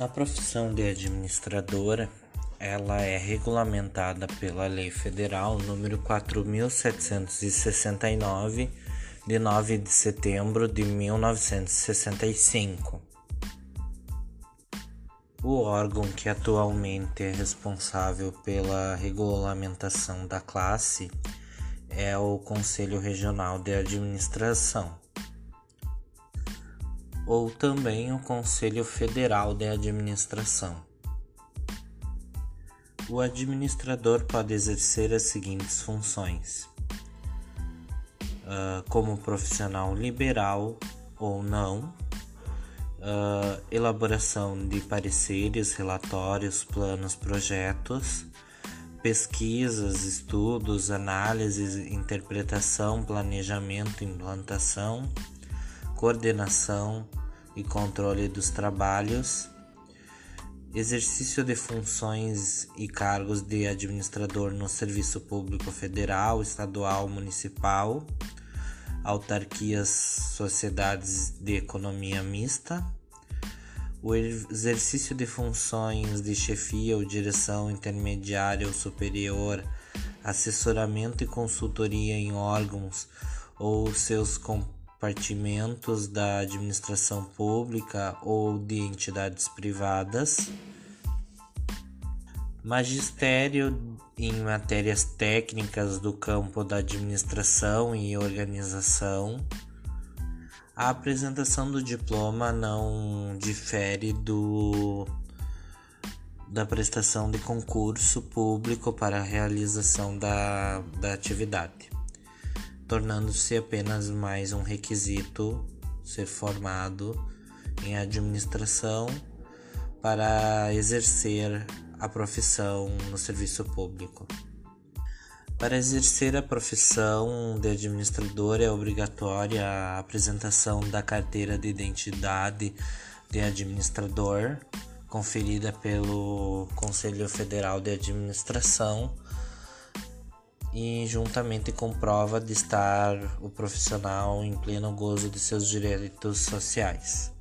A profissão de administradora, ela é regulamentada pela Lei Federal número 4769 de 9 de setembro de 1965. O órgão que atualmente é responsável pela regulamentação da classe é o Conselho Regional de Administração ou também o Conselho Federal de Administração. O administrador pode exercer as seguintes funções: uh, como profissional liberal ou não, uh, elaboração de pareceres, relatórios, planos, projetos, pesquisas, estudos, análises, interpretação, planejamento, implantação, coordenação, e controle dos trabalhos, exercício de funções e cargos de administrador no serviço público federal, estadual, municipal, autarquias, sociedades de economia mista, o exercício de funções de chefia ou direção intermediária ou superior, assessoramento e consultoria em órgãos ou seus componentes partimentos da administração pública ou de entidades privadas, magistério em matérias técnicas do campo da administração e organização. A apresentação do diploma não difere do da prestação de concurso público para a realização da, da atividade tornando-se apenas mais um requisito ser formado em administração para exercer a profissão no serviço público. Para exercer a profissão de administrador é obrigatória a apresentação da carteira de identidade de administrador, conferida pelo Conselho Federal de Administração e juntamente com prova de estar o profissional em pleno gozo de seus direitos sociais.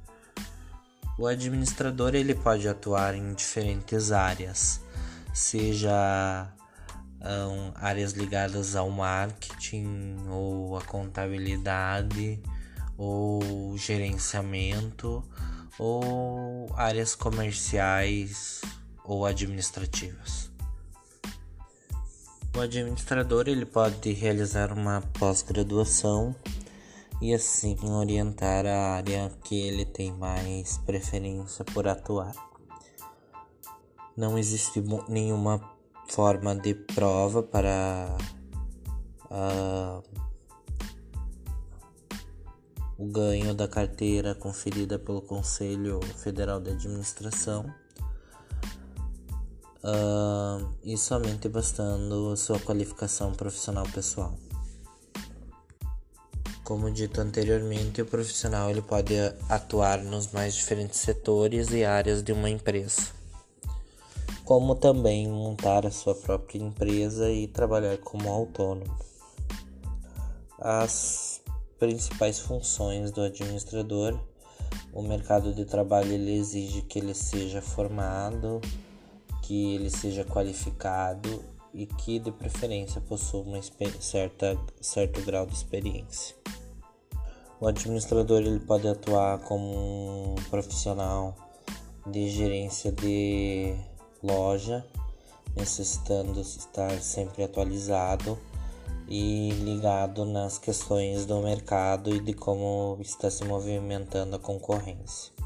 O administrador ele pode atuar em diferentes áreas, seja um, áreas ligadas ao marketing ou à contabilidade ou gerenciamento ou áreas comerciais ou administrativas. O administrador ele pode realizar uma pós-graduação e assim orientar a área que ele tem mais preferência por atuar. Não existe nenhuma forma de prova para uh, o ganho da carteira conferida pelo Conselho Federal de Administração uh, e somente bastando sua qualificação profissional pessoal. Como dito anteriormente, o profissional ele pode atuar nos mais diferentes setores e áreas de uma empresa, como também montar a sua própria empresa e trabalhar como autônomo. As principais funções do administrador o mercado de trabalho ele exige que ele seja formado que ele seja qualificado e que de preferência possua uma certa, certo grau de experiência. O administrador ele pode atuar como um profissional de gerência de loja, necessitando estar sempre atualizado e ligado nas questões do mercado e de como está se movimentando a concorrência.